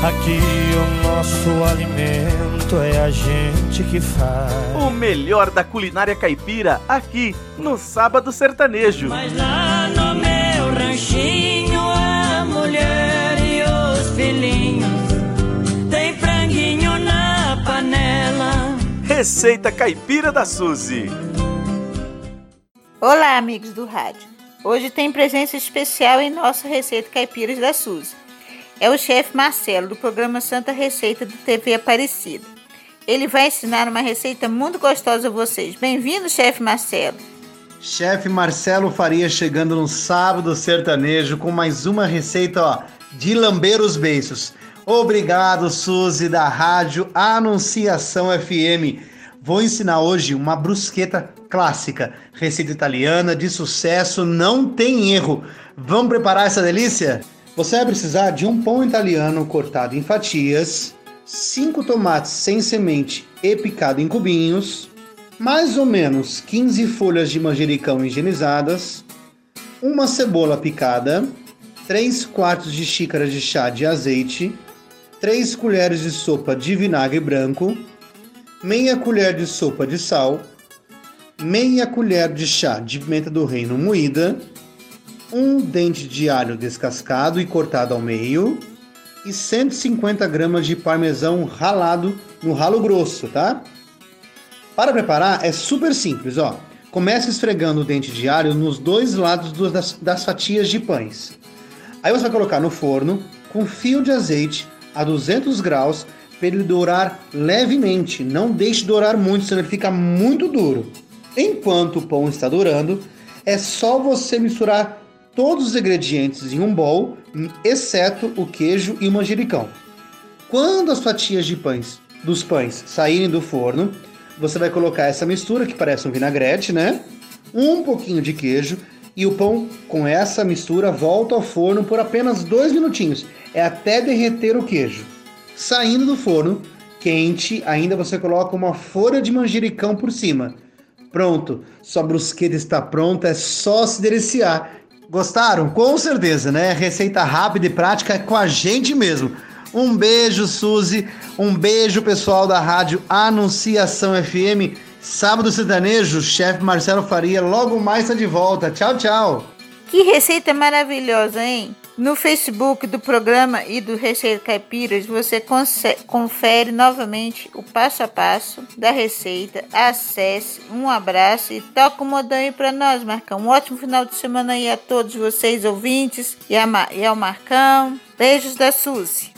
Aqui o nosso alimento é a gente que faz. O melhor da culinária caipira aqui no Sábado Sertanejo. Mas lá no meu ranchinho a mulher e os filhinhos tem franguinho na panela. Receita Caipira da Suzy. Olá, amigos do rádio. Hoje tem presença especial em nossa receita Caipiras da Suzy é o chefe Marcelo, do programa Santa Receita do TV Aparecida. Ele vai ensinar uma receita muito gostosa a vocês. Bem-vindo, chefe Marcelo. Chefe Marcelo Faria chegando no sábado sertanejo com mais uma receita ó, de lamber os beiços. Obrigado, Suzy, da Rádio Anunciação FM. Vou ensinar hoje uma brusqueta clássica, receita italiana de sucesso, não tem erro. Vamos preparar essa delícia? Você vai precisar de um pão italiano cortado em fatias, cinco tomates sem semente e picado em cubinhos, mais ou menos 15 folhas de manjericão higienizadas, uma cebola picada, 3 quartos de xícara de chá de azeite, 3 colheres de sopa de vinagre branco, meia colher de sopa de sal, meia colher de chá de pimenta do reino moída, um dente de alho descascado e cortado ao meio e 150 gramas de parmesão ralado no ralo grosso, tá? Para preparar é super simples, ó. Comece esfregando o dente de alho nos dois lados das, das fatias de pães. Aí você vai colocar no forno com fio de azeite a 200 graus para ele dourar levemente. Não deixe dourar muito, senão ele fica muito duro. Enquanto o pão está dourando, é só você misturar todos os ingredientes em um bowl, exceto o queijo e o manjericão. Quando as fatias de pães dos pães saírem do forno, você vai colocar essa mistura que parece um vinagrete, né? Um pouquinho de queijo e o pão com essa mistura volta ao forno por apenas dois minutinhos. É até derreter o queijo. Saindo do forno, quente, ainda você coloca uma folha de manjericão por cima. Pronto, sua brusqueta está pronta, é só se deliciar. Gostaram? Com certeza, né? Receita rápida e prática é com a gente mesmo. Um beijo, Suzy. Um beijo, pessoal da rádio Anunciação FM. Sábado Sertanejo, chefe Marcelo Faria, logo mais está de volta. Tchau, tchau. Que receita maravilhosa, hein? No Facebook do programa e do Receita Caipiras, você confere novamente o passo a passo da receita. Acesse, um abraço e toca o modão aí para nós, Marcão. Um ótimo final de semana aí a todos vocês, ouvintes, e, a, e ao Marcão. Beijos da Suzy.